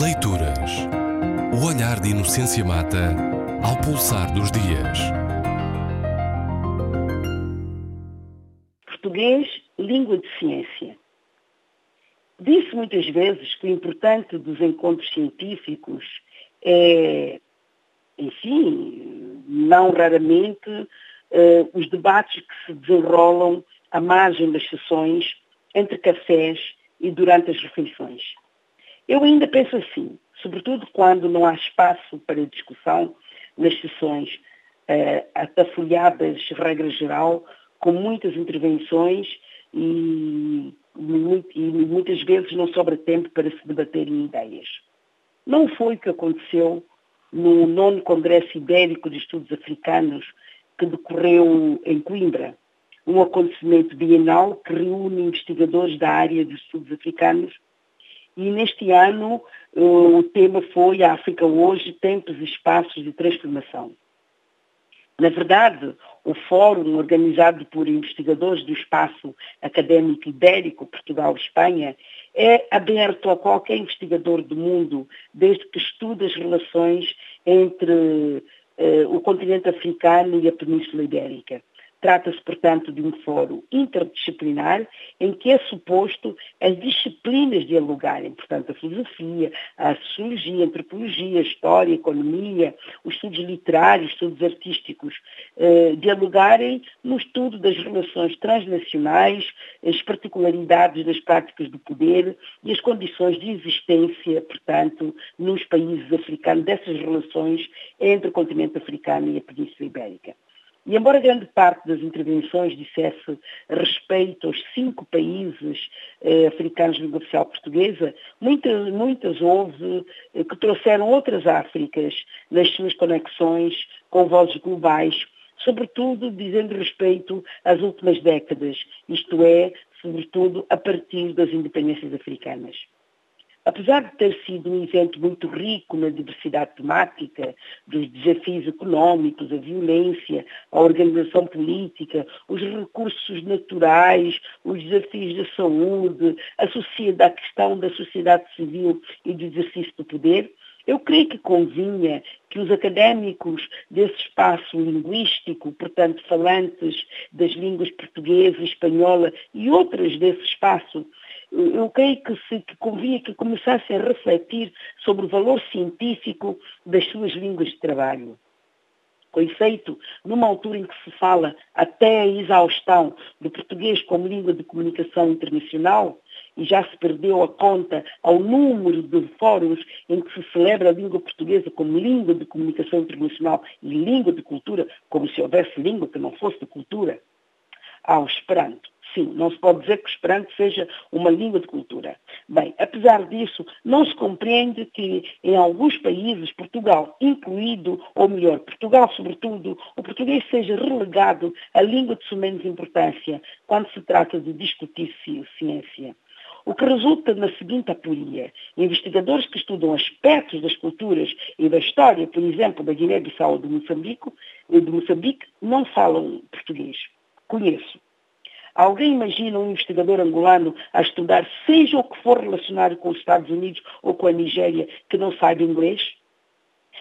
Leituras. O olhar de Inocência Mata ao pulsar dos dias. Português, língua de ciência. Disse muitas vezes que o importante dos encontros científicos é, enfim, não raramente, eh, os debates que se desenrolam à margem das sessões, entre cafés e durante as refeições. Eu ainda penso assim, sobretudo quando não há espaço para discussão nas sessões eh, atafolhadas, regra geral, com muitas intervenções e, e, muitas vezes não sobra tempo para se debaterem ideias. Não foi o que aconteceu no nono Congresso Ibérico de Estudos Africanos que decorreu em Coimbra, um acontecimento bienal que reúne investigadores da área de estudos africanos e neste ano o tema foi a África hoje, tempos e espaços de transformação. Na verdade, o fórum organizado por investigadores do espaço académico ibérico Portugal-Espanha é aberto a qualquer investigador do mundo, desde que estude as relações entre eh, o continente africano e a Península Ibérica. Trata-se, portanto, de um fórum interdisciplinar em que é suposto as disciplinas dialogarem, portanto, a filosofia, a sociologia, a antropologia, a história, a economia, os estudos literários, os estudos artísticos, eh, dialogarem no estudo das relações transnacionais, as particularidades das práticas do poder e as condições de existência, portanto, nos países africanos, dessas relações entre o continente africano e a Península Ibérica. E embora grande parte das intervenções dissesse respeito aos cinco países eh, africanos de língua oficial portuguesa, muitas, muitas houve eh, que trouxeram outras Áfricas nas suas conexões com vozes globais, sobretudo dizendo respeito às últimas décadas, isto é, sobretudo a partir das independências africanas. Apesar de ter sido um evento muito rico na diversidade temática, dos desafios económicos, a violência, a organização política, os recursos naturais, os desafios da saúde, a, sociedade, a questão da sociedade civil e do exercício do poder, eu creio que convinha que os académicos desse espaço linguístico, portanto falantes das línguas portuguesa, espanhola e outras desse espaço, eu creio que, se, que convinha que começassem a refletir sobre o valor científico das suas línguas de trabalho. Com efeito, numa altura em que se fala até a exaustão do português como língua de comunicação internacional, e já se perdeu a conta ao número de fóruns em que se celebra a língua portuguesa como língua de comunicação internacional e língua de cultura, como se houvesse língua que não fosse de cultura, ao Esperanto. Sim, não se pode dizer que o Esperanto seja uma língua de cultura. Bem, apesar disso, não se compreende que em alguns países, Portugal incluído, ou melhor, Portugal sobretudo, o português seja relegado à língua de sumenos importância quando se trata de discutir ciência. O que resulta na seguinte aporia. Investigadores que estudam aspectos das culturas e da história, por exemplo, da Guiné-Bissau ou do Moçambique, de Moçambique, não falam português. Conheço. Alguém imagina um investigador angolano a estudar, seja o que for relacionado com os Estados Unidos ou com a Nigéria, que não saiba inglês?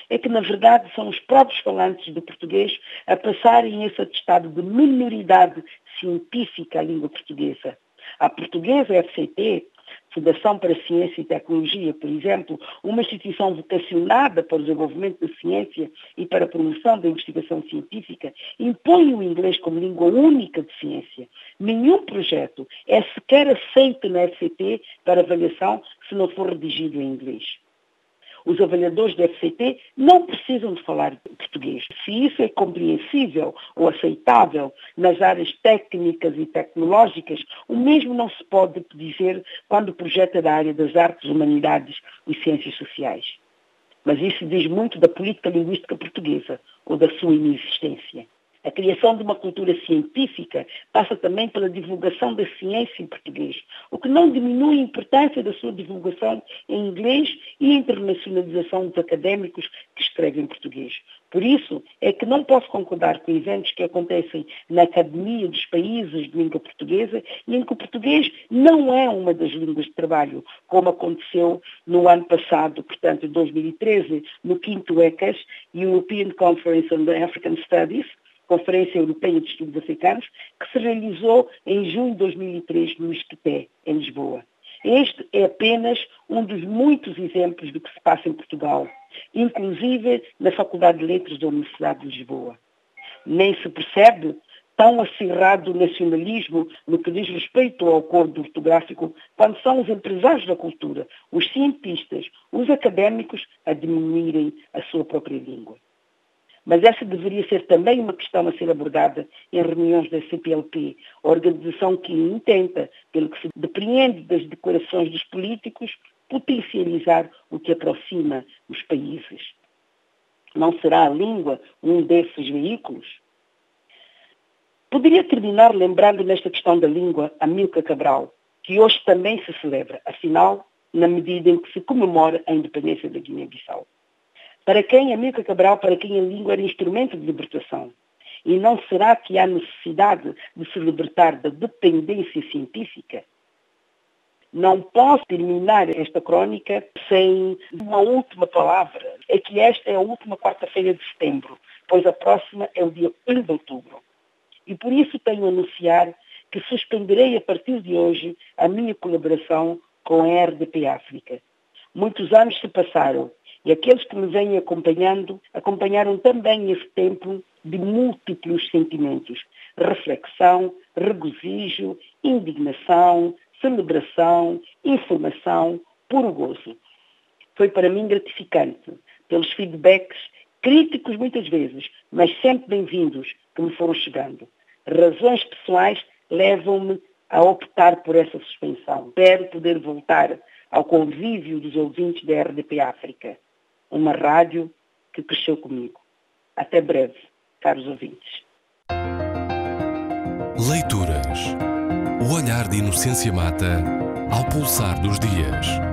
É que, na verdade, são os próprios falantes de português a passarem esse atestado de minoridade científica à língua portuguesa. A portuguesa FCT Fundação para Ciência e Tecnologia, por exemplo, uma instituição vocacionada para o desenvolvimento da ciência e para a promoção da investigação científica, impõe o inglês como língua única de ciência. Nenhum projeto é sequer aceito na FCT para avaliação se não for redigido em inglês. Os avaliadores da FCT não precisam de falar português. Se isso é compreensível ou aceitável nas áreas técnicas e tecnológicas, o mesmo não se pode dizer quando o projeto da área das artes, humanidades e ciências sociais. Mas isso diz muito da política linguística portuguesa ou da sua inexistência. A criação de uma cultura científica passa também pela divulgação da ciência em português, o que não diminui a importância da sua divulgação em inglês e a internacionalização dos académicos que escrevem em português. Por isso é que não posso concordar com eventos que acontecem na Academia dos Países de Língua Portuguesa e em que o português não é uma das línguas de trabalho, como aconteceu no ano passado, portanto, em 2013, no quinto ECAS, European Conference on African Studies, Conferência Europeia de Estudos Africanos, que se realizou em junho de 2003 no Esqueté, em Lisboa. Este é apenas um dos muitos exemplos do que se passa em Portugal, inclusive na Faculdade de Letras da Universidade de Lisboa. Nem se percebe tão acirrado nacionalismo no que diz respeito ao acordo ortográfico quando são os empresários da cultura, os cientistas, os académicos a diminuírem a sua própria língua. Mas essa deveria ser também uma questão a ser abordada em reuniões da CPLP, organização que intenta, pelo que se depreende das declarações dos políticos, potencializar o que aproxima os países. Não será a língua um desses veículos? Poderia terminar lembrando nesta questão da língua a Milka Cabral, que hoje também se celebra, afinal, na medida em que se comemora a independência da Guiné-Bissau. Para quem Amílcar Cabral, para quem a língua era instrumento de libertação? E não será que há necessidade de se libertar da dependência científica? Não posso terminar esta crónica sem uma última palavra. É que esta é a última quarta-feira de setembro, pois a próxima é o dia 1 de outubro. E por isso tenho a anunciar que suspenderei a partir de hoje a minha colaboração com a RDP África. Muitos anos se passaram e aqueles que me vêm acompanhando acompanharam também esse tempo de múltiplos sentimentos: reflexão, regozijo, indignação, celebração, informação, puro gozo. Foi para mim gratificante, pelos feedbacks, críticos muitas vezes, mas sempre bem-vindos, que me foram chegando. Razões pessoais levam-me a optar por essa suspensão. Espero poder voltar ao convívio dos ouvintes da RDP África uma rádio que cresceu comigo. Até breve, caros ouvintes. Leituras. O olhar de Inocência Mata ao pulsar dos dias.